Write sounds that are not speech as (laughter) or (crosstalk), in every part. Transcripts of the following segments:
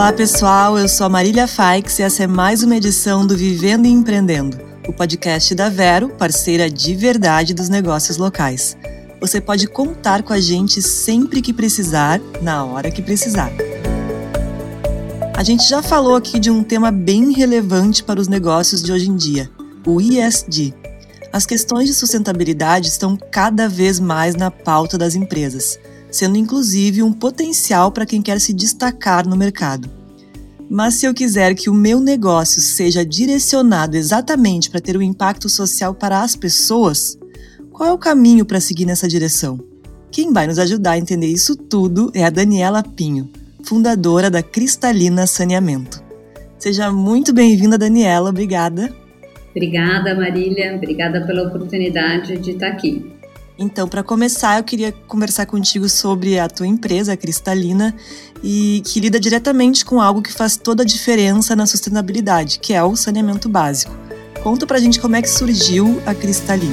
Olá pessoal, eu sou a Marília Faix e essa é mais uma edição do Vivendo e Empreendendo, o podcast da Vero, parceira de verdade dos negócios locais. Você pode contar com a gente sempre que precisar, na hora que precisar. A gente já falou aqui de um tema bem relevante para os negócios de hoje em dia, o ISD. As questões de sustentabilidade estão cada vez mais na pauta das empresas sendo inclusive um potencial para quem quer se destacar no mercado. Mas se eu quiser que o meu negócio seja direcionado exatamente para ter um impacto social para as pessoas, qual é o caminho para seguir nessa direção? Quem vai nos ajudar a entender isso tudo é a Daniela Pinho, fundadora da Cristalina Saneamento. Seja muito bem-vinda, Daniela. Obrigada. Obrigada, Marília. Obrigada pela oportunidade de estar aqui. Então, para começar, eu queria conversar contigo sobre a tua empresa, a Cristalina, e que lida diretamente com algo que faz toda a diferença na sustentabilidade, que é o saneamento básico. Conta pra gente como é que surgiu a Cristalina.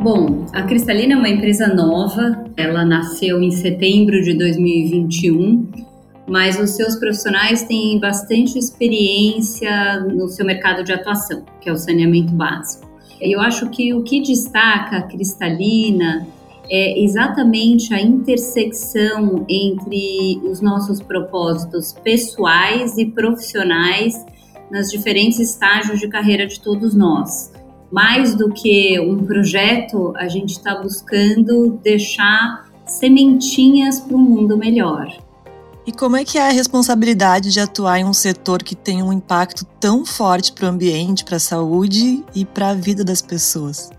Bom, a Cristalina é uma empresa nova, ela nasceu em setembro de 2021 mas os seus profissionais têm bastante experiência no seu mercado de atuação, que é o saneamento básico. Eu acho que o que destaca a Cristalina é exatamente a intersecção entre os nossos propósitos pessoais e profissionais nas diferentes estágios de carreira de todos nós. Mais do que um projeto, a gente está buscando deixar sementinhas para um mundo melhor. E como é que é a responsabilidade de atuar em um setor que tem um impacto tão forte para o ambiente, para a saúde e para a vida das pessoas?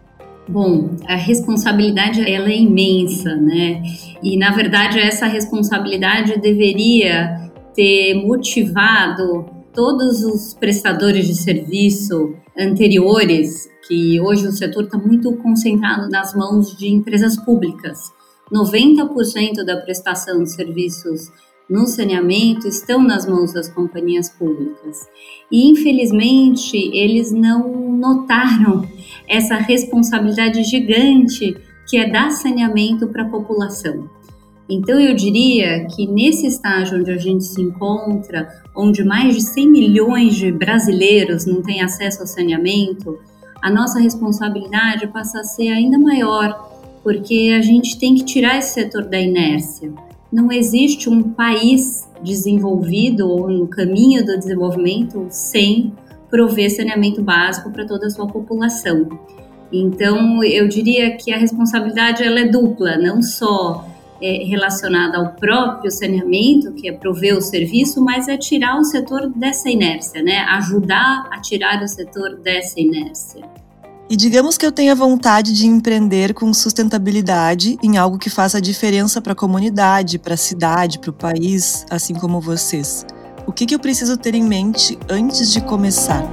Bom, a responsabilidade ela é imensa, né? E na verdade essa responsabilidade deveria ter motivado todos os prestadores de serviço anteriores, que hoje o setor está muito concentrado nas mãos de empresas públicas. 90% da prestação de serviços no saneamento estão nas mãos das companhias públicas. E, infelizmente, eles não notaram essa responsabilidade gigante que é dar saneamento para a população. Então, eu diria que nesse estágio onde a gente se encontra, onde mais de 100 milhões de brasileiros não têm acesso ao saneamento, a nossa responsabilidade passa a ser ainda maior, porque a gente tem que tirar esse setor da inércia não existe um país desenvolvido ou no caminho do desenvolvimento sem prover saneamento básico para toda a sua população. Então, eu diria que a responsabilidade ela é dupla, não só é, relacionada ao próprio saneamento, que é prover o serviço, mas é tirar o setor dessa inércia, né? Ajudar a tirar o setor dessa inércia. E digamos que eu tenha vontade de empreender com sustentabilidade em algo que faça diferença para a comunidade, para a cidade, para o país, assim como vocês. O que, que eu preciso ter em mente antes de começar?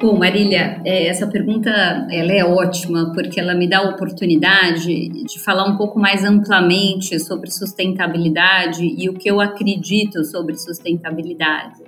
Bom, Marília, é, essa pergunta ela é ótima porque ela me dá a oportunidade de falar um pouco mais amplamente sobre sustentabilidade e o que eu acredito sobre sustentabilidade.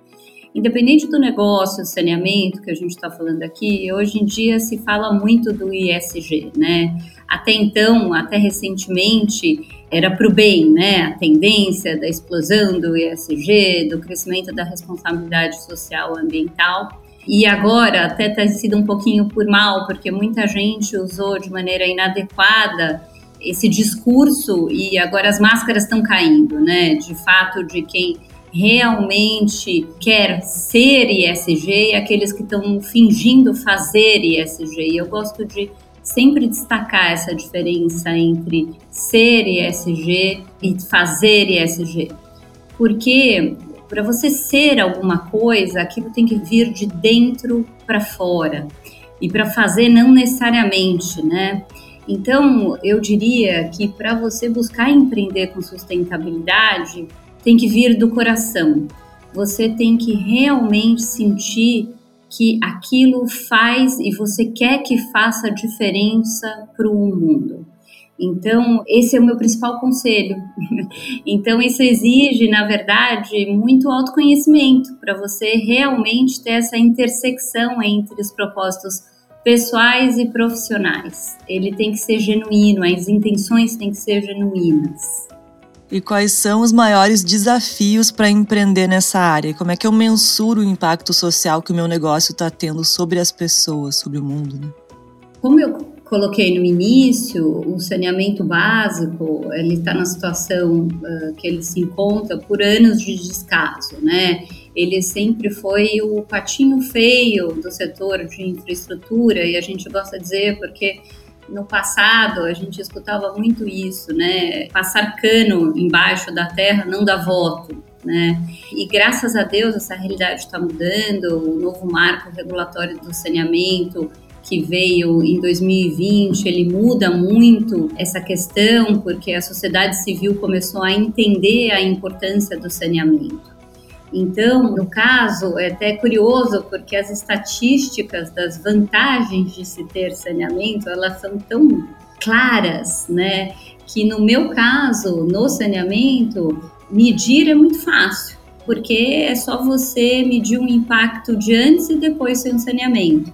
Independente do negócio, saneamento que a gente está falando aqui, hoje em dia se fala muito do ISG, né? Até então, até recentemente, era para o bem, né? A tendência da explosão do ISG, do crescimento da responsabilidade social ambiental. E agora até tem sido um pouquinho por mal, porque muita gente usou de maneira inadequada esse discurso e agora as máscaras estão caindo, né? De fato, de quem realmente quer ser ISG e aqueles que estão fingindo fazer ISG. E eu gosto de sempre destacar essa diferença entre ser ISG e fazer ISG. Porque para você ser alguma coisa, aquilo tem que vir de dentro para fora. E para fazer não necessariamente, né? Então, eu diria que para você buscar empreender com sustentabilidade, tem que vir do coração. Você tem que realmente sentir que aquilo faz e você quer que faça diferença para o mundo. Então, esse é o meu principal conselho. (laughs) então, isso exige, na verdade, muito autoconhecimento para você realmente ter essa intersecção entre os propósitos pessoais e profissionais. Ele tem que ser genuíno, as intenções têm que ser genuínas. E quais são os maiores desafios para empreender nessa área? Como é que eu mensuro o impacto social que o meu negócio está tendo sobre as pessoas, sobre o mundo? Né? Como eu coloquei no início, o saneamento básico ele está na situação uh, que ele se encontra por anos de descaso, né? Ele sempre foi o patinho feio do setor de infraestrutura e a gente gosta de dizer porque no passado a gente escutava muito isso, né? Passar cano embaixo da terra não dá voto. Né? E graças a Deus essa realidade está mudando, o novo marco regulatório do saneamento que veio em 2020, ele muda muito essa questão, porque a sociedade civil começou a entender a importância do saneamento. Então, no caso, é até curioso porque as estatísticas das vantagens de se ter saneamento, elas são tão claras, né, que no meu caso, no saneamento, medir é muito fácil, porque é só você medir um impacto de antes e depois sem saneamento,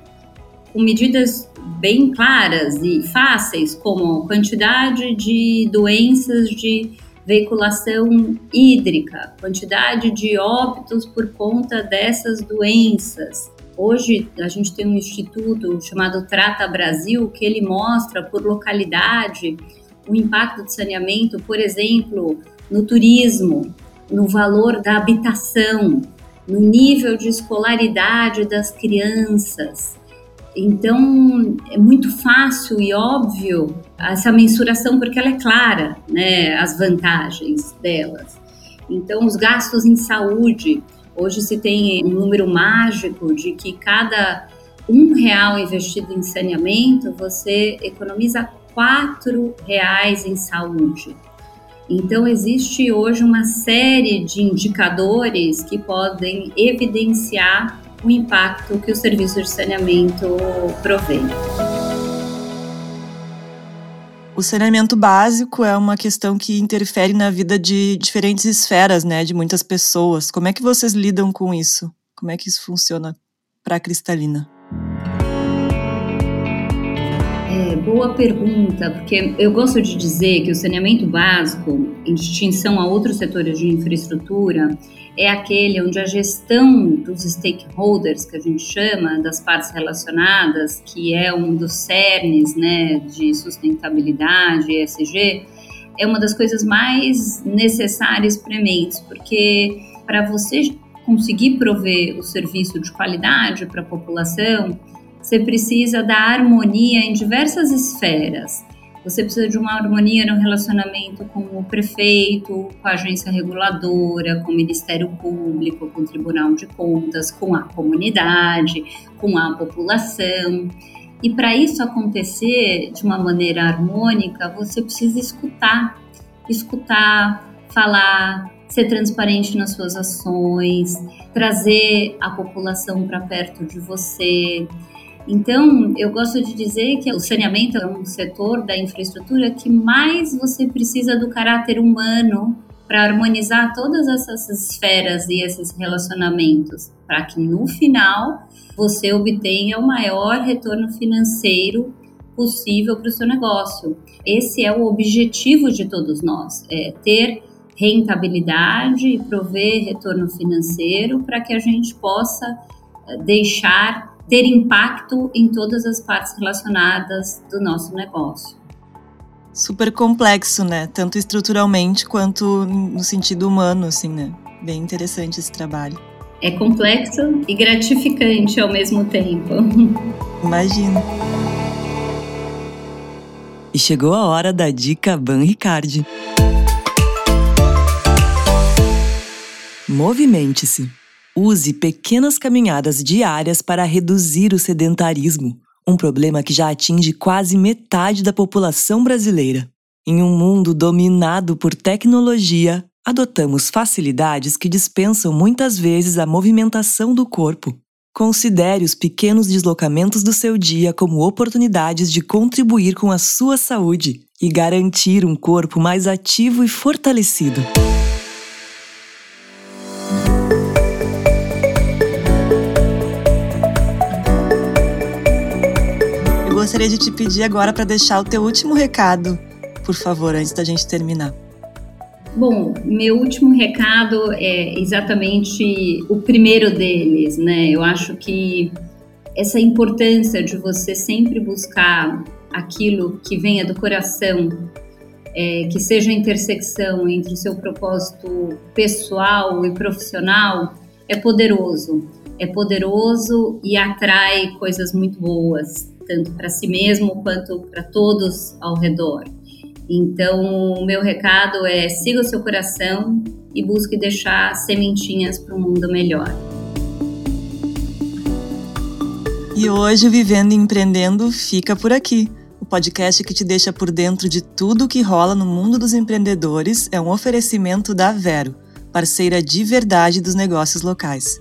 com medidas bem claras e fáceis, como quantidade de doenças de veiculação hídrica, quantidade de óbitos por conta dessas doenças. Hoje a gente tem um instituto chamado Trata Brasil que ele mostra por localidade o impacto do saneamento, por exemplo, no turismo, no valor da habitação, no nível de escolaridade das crianças, então, é muito fácil e óbvio essa mensuração, porque ela é clara, né, as vantagens delas. Então, os gastos em saúde, hoje se tem um número mágico de que cada um real investido em saneamento, você economiza quatro reais em saúde. Então, existe hoje uma série de indicadores que podem evidenciar o impacto que o serviço de saneamento provém. O saneamento básico é uma questão que interfere na vida de diferentes esferas, né, de muitas pessoas. Como é que vocês lidam com isso? Como é que isso funciona para a Cristalina? Boa pergunta, porque eu gosto de dizer que o saneamento básico, em distinção a outros setores de infraestrutura, é aquele onde a gestão dos stakeholders, que a gente chama, das partes relacionadas, que é um dos cernes né, de sustentabilidade, ESG, é uma das coisas mais necessárias prementes, porque para você conseguir prover o serviço de qualidade para a população, você precisa da harmonia em diversas esferas. Você precisa de uma harmonia no relacionamento com o prefeito, com a agência reguladora, com o Ministério Público, com o Tribunal de Contas, com a comunidade, com a população. E para isso acontecer de uma maneira harmônica, você precisa escutar, escutar, falar, ser transparente nas suas ações, trazer a população para perto de você, então, eu gosto de dizer que o saneamento é um setor da infraestrutura que mais você precisa do caráter humano para harmonizar todas essas esferas e esses relacionamentos, para que no final você obtenha o maior retorno financeiro possível para o seu negócio. Esse é o objetivo de todos nós, é ter rentabilidade e prover retorno financeiro para que a gente possa eh, deixar ter impacto em todas as partes relacionadas do nosso negócio. Super complexo, né? Tanto estruturalmente quanto no sentido humano, assim, né? Bem interessante esse trabalho. É complexo e gratificante ao mesmo tempo. (laughs) Imagino. E chegou a hora da dica Ban Ricardi. Movimente-se. Use pequenas caminhadas diárias para reduzir o sedentarismo, um problema que já atinge quase metade da população brasileira. Em um mundo dominado por tecnologia, adotamos facilidades que dispensam muitas vezes a movimentação do corpo. Considere os pequenos deslocamentos do seu dia como oportunidades de contribuir com a sua saúde e garantir um corpo mais ativo e fortalecido. Gostaria de te pedir agora para deixar o teu último recado, por favor, antes da gente terminar. Bom, meu último recado é exatamente o primeiro deles, né? Eu acho que essa importância de você sempre buscar aquilo que venha do coração, é, que seja a intersecção entre o seu propósito pessoal e profissional, é poderoso. É poderoso e atrai coisas muito boas, tanto para si mesmo quanto para todos ao redor. Então, o meu recado é siga o seu coração e busque deixar sementinhas para um mundo melhor. E hoje Vivendo e Empreendendo fica por aqui. O podcast que te deixa por dentro de tudo o que rola no mundo dos empreendedores é um oferecimento da Vero, parceira de verdade dos negócios locais.